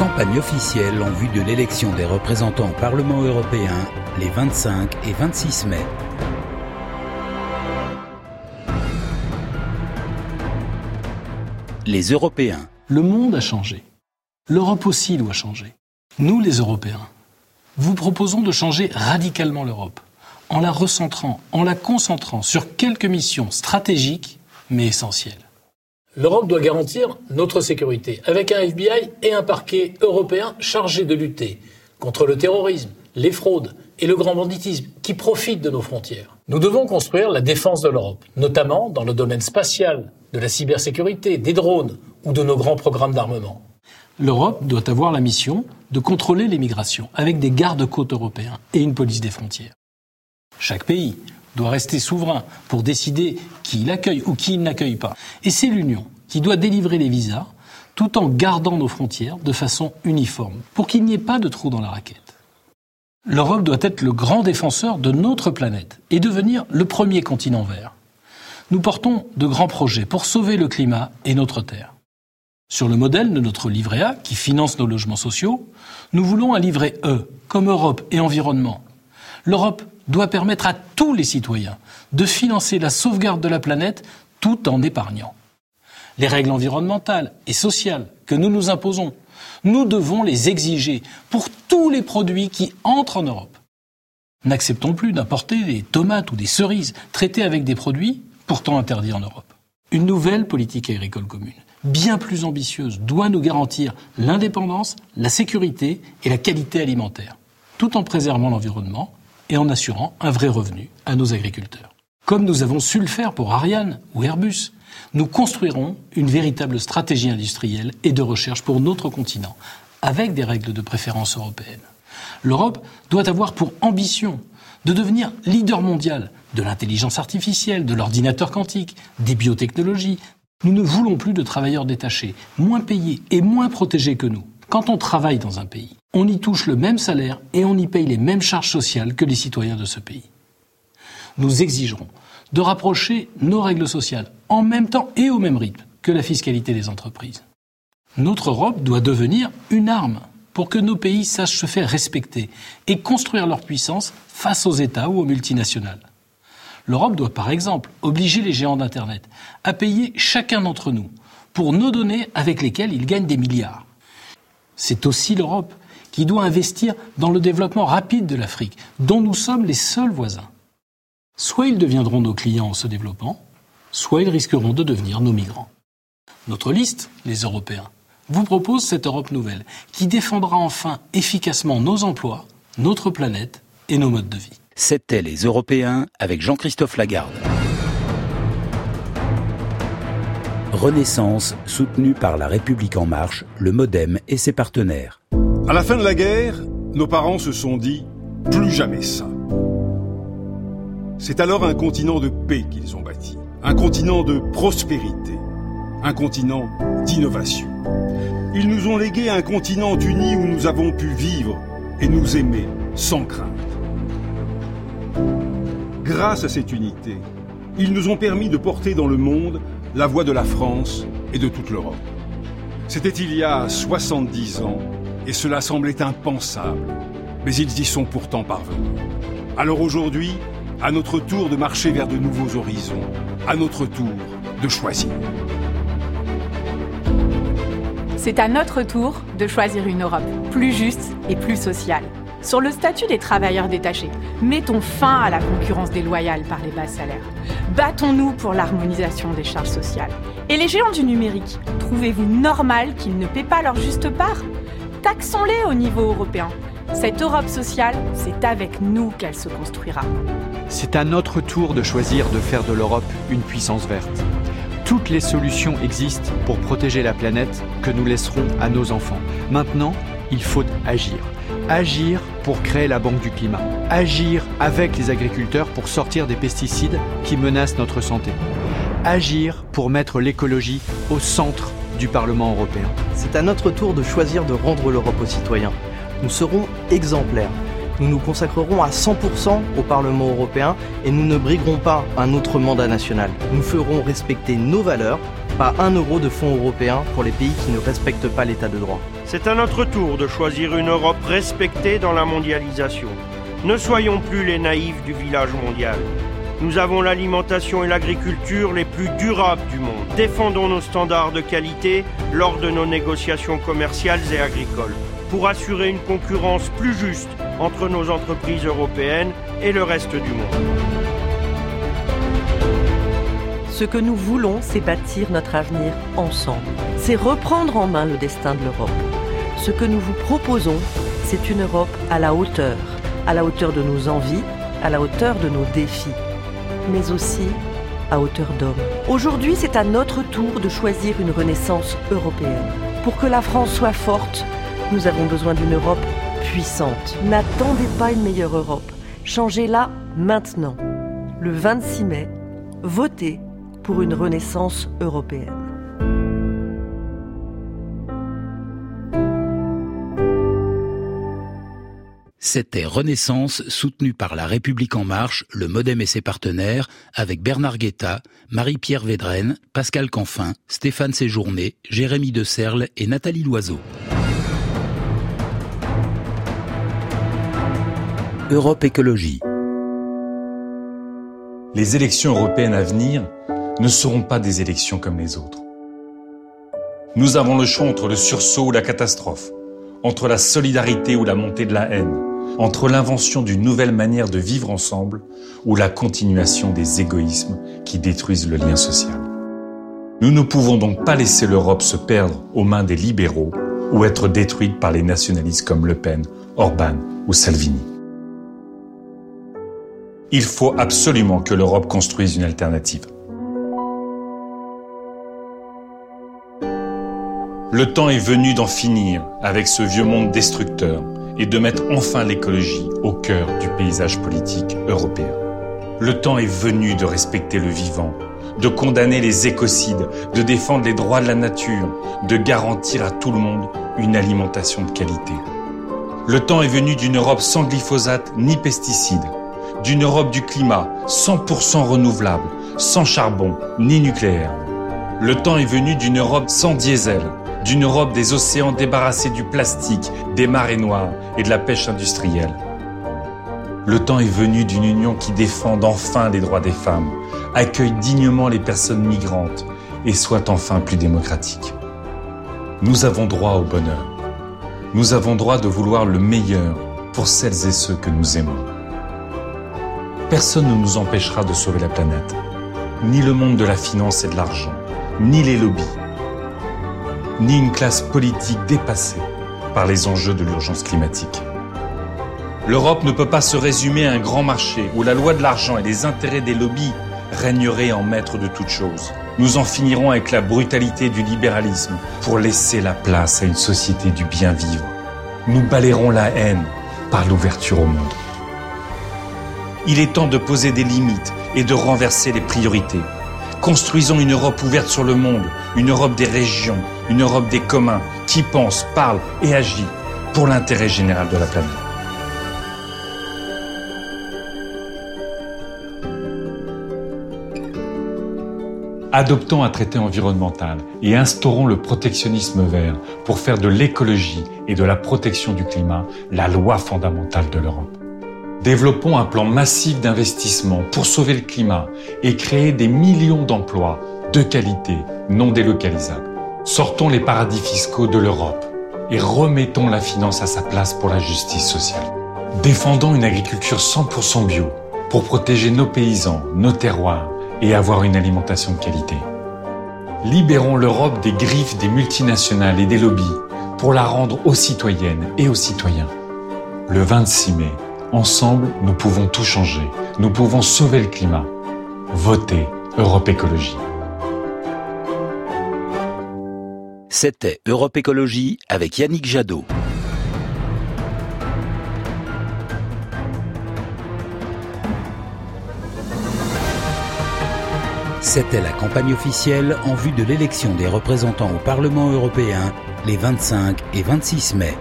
campagne officielle en vue de l'élection des représentants au Parlement européen les 25 et 26 mai. Les Européens. Le monde a changé. L'Europe aussi doit changer. Nous, les Européens, vous proposons de changer radicalement l'Europe, en la recentrant, en la concentrant sur quelques missions stratégiques mais essentielles. L'Europe doit garantir notre sécurité, avec un FBI et un parquet européen chargé de lutter contre le terrorisme, les fraudes et le grand banditisme qui profitent de nos frontières. Nous devons construire la défense de l'Europe, notamment dans le domaine spatial, de la cybersécurité, des drones ou de nos grands programmes d'armement. L'Europe doit avoir la mission de contrôler les migrations avec des gardes-côtes européens et une police des frontières. Chaque pays doit rester souverain pour décider qui il accueille ou qui il n'accueille pas. Et c'est l'Union qui doit délivrer les visas tout en gardant nos frontières de façon uniforme pour qu'il n'y ait pas de trou dans la raquette. L'Europe doit être le grand défenseur de notre planète et devenir le premier continent vert. Nous portons de grands projets pour sauver le climat et notre Terre. Sur le modèle de notre livret A, qui finance nos logements sociaux, nous voulons un livret E, comme Europe et environnement. L'Europe doit permettre à tous les citoyens de financer la sauvegarde de la planète tout en épargnant. Les règles environnementales et sociales que nous nous imposons, nous devons les exiger pour tous les produits qui entrent en Europe. N'acceptons plus d'importer des tomates ou des cerises traitées avec des produits pourtant interdits en Europe. Une nouvelle politique agricole commune bien plus ambitieuse doit nous garantir l'indépendance, la sécurité et la qualité alimentaire, tout en préservant l'environnement et en assurant un vrai revenu à nos agriculteurs. Comme nous avons su le faire pour Ariane ou Airbus, nous construirons une véritable stratégie industrielle et de recherche pour notre continent, avec des règles de préférence européennes. L'Europe doit avoir pour ambition de devenir leader mondial de l'intelligence artificielle, de l'ordinateur quantique, des biotechnologies, nous ne voulons plus de travailleurs détachés, moins payés et moins protégés que nous. Quand on travaille dans un pays, on y touche le même salaire et on y paye les mêmes charges sociales que les citoyens de ce pays. Nous exigerons de rapprocher nos règles sociales en même temps et au même rythme que la fiscalité des entreprises. Notre Europe doit devenir une arme pour que nos pays sachent se faire respecter et construire leur puissance face aux États ou aux multinationales. L'Europe doit par exemple obliger les géants d'Internet à payer chacun d'entre nous pour nos données avec lesquelles ils gagnent des milliards. C'est aussi l'Europe qui doit investir dans le développement rapide de l'Afrique, dont nous sommes les seuls voisins. Soit ils deviendront nos clients en se développant, soit ils risqueront de devenir nos migrants. Notre liste, les Européens, vous propose cette Europe nouvelle qui défendra enfin efficacement nos emplois, notre planète et nos modes de vie. C'était Les Européens avec Jean-Christophe Lagarde. Renaissance soutenue par La République En Marche, le Modem et ses partenaires. À la fin de la guerre, nos parents se sont dit plus jamais ça. C'est alors un continent de paix qu'ils ont bâti, un continent de prospérité, un continent d'innovation. Ils nous ont légué un continent uni où nous avons pu vivre et nous aimer sans crainte. Grâce à cette unité, ils nous ont permis de porter dans le monde la voix de la France et de toute l'Europe. C'était il y a 70 ans et cela semblait impensable, mais ils y sont pourtant parvenus. Alors aujourd'hui, à notre tour de marcher vers de nouveaux horizons, à notre tour de choisir. C'est à notre tour de choisir une Europe plus juste et plus sociale. Sur le statut des travailleurs détachés, mettons fin à la concurrence déloyale par les bas salaires. Battons-nous pour l'harmonisation des charges sociales. Et les géants du numérique, trouvez-vous normal qu'ils ne paient pas leur juste part? Taxons-les au niveau européen. Cette Europe sociale, c'est avec nous qu'elle se construira. C'est à notre tour de choisir de faire de l'Europe une puissance verte. Toutes les solutions existent pour protéger la planète que nous laisserons à nos enfants. Maintenant, il faut agir agir pour créer la Banque du climat, agir avec les agriculteurs pour sortir des pesticides qui menacent notre santé, agir pour mettre l'écologie au centre du Parlement européen. C'est à notre tour de choisir de rendre l'Europe aux citoyens. Nous serons exemplaires. Nous nous consacrerons à 100% au Parlement européen et nous ne briguerons pas un autre mandat national. Nous ferons respecter nos valeurs pas un euro de fonds européens pour les pays qui ne respectent pas l'état de droit. C'est à notre tour de choisir une Europe respectée dans la mondialisation. Ne soyons plus les naïfs du village mondial. Nous avons l'alimentation et l'agriculture les plus durables du monde. Défendons nos standards de qualité lors de nos négociations commerciales et agricoles pour assurer une concurrence plus juste entre nos entreprises européennes et le reste du monde. Ce que nous voulons, c'est bâtir notre avenir ensemble. C'est reprendre en main le destin de l'Europe. Ce que nous vous proposons, c'est une Europe à la hauteur, à la hauteur de nos envies, à la hauteur de nos défis mais aussi à hauteur d'homme. Aujourd'hui, c'est à notre tour de choisir une renaissance européenne. Pour que la France soit forte, nous avons besoin d'une Europe puissante. N'attendez pas une meilleure Europe. Changez-la maintenant. Le 26 mai, votez pour une renaissance européenne. C'était Renaissance, soutenu par La République En Marche, le Modem et ses partenaires, avec Bernard Guetta, Marie-Pierre Védrenne, Pascal Canfin, Stéphane Séjourné, Jérémy De Serle et Nathalie Loiseau. Europe Écologie. Les élections européennes à venir ne seront pas des élections comme les autres. Nous avons le choix entre le sursaut ou la catastrophe, entre la solidarité ou la montée de la haine entre l'invention d'une nouvelle manière de vivre ensemble ou la continuation des égoïsmes qui détruisent le lien social. Nous ne pouvons donc pas laisser l'Europe se perdre aux mains des libéraux ou être détruite par les nationalistes comme Le Pen, Orban ou Salvini. Il faut absolument que l'Europe construise une alternative. Le temps est venu d'en finir avec ce vieux monde destructeur et de mettre enfin l'écologie au cœur du paysage politique européen. Le temps est venu de respecter le vivant, de condamner les écocides, de défendre les droits de la nature, de garantir à tout le monde une alimentation de qualité. Le temps est venu d'une Europe sans glyphosate ni pesticides, d'une Europe du climat 100% renouvelable, sans charbon ni nucléaire. Le temps est venu d'une Europe sans diesel, d'une Europe des océans débarrassés du plastique, des marées noires et de la pêche industrielle. Le temps est venu d'une union qui défende enfin les droits des femmes, accueille dignement les personnes migrantes et soit enfin plus démocratique. Nous avons droit au bonheur. Nous avons droit de vouloir le meilleur pour celles et ceux que nous aimons. Personne ne nous empêchera de sauver la planète, ni le monde de la finance et de l'argent, ni les lobbies, ni une classe politique dépassée par les enjeux de l'urgence climatique. L'Europe ne peut pas se résumer à un grand marché où la loi de l'argent et les intérêts des lobbies régneraient en maître de toutes choses. Nous en finirons avec la brutalité du libéralisme pour laisser la place à une société du bien vivre. Nous balayerons la haine par l'ouverture au monde. Il est temps de poser des limites et de renverser les priorités. Construisons une Europe ouverte sur le monde, une Europe des régions, une Europe des communs, qui pense, parle et agit pour l'intérêt général de la planète. Adoptons un traité environnemental et instaurons le protectionnisme vert pour faire de l'écologie et de la protection du climat la loi fondamentale de l'Europe. Développons un plan massif d'investissement pour sauver le climat et créer des millions d'emplois de qualité non délocalisables. Sortons les paradis fiscaux de l'Europe et remettons la finance à sa place pour la justice sociale. Défendons une agriculture 100% bio pour protéger nos paysans, nos terroirs et avoir une alimentation de qualité. Libérons l'Europe des griffes des multinationales et des lobbies pour la rendre aux citoyennes et aux citoyens. Le 26 mai, Ensemble, nous pouvons tout changer. Nous pouvons sauver le climat. Votez Europe Écologie. C'était Europe Écologie avec Yannick Jadot. C'était la campagne officielle en vue de l'élection des représentants au Parlement européen les 25 et 26 mai.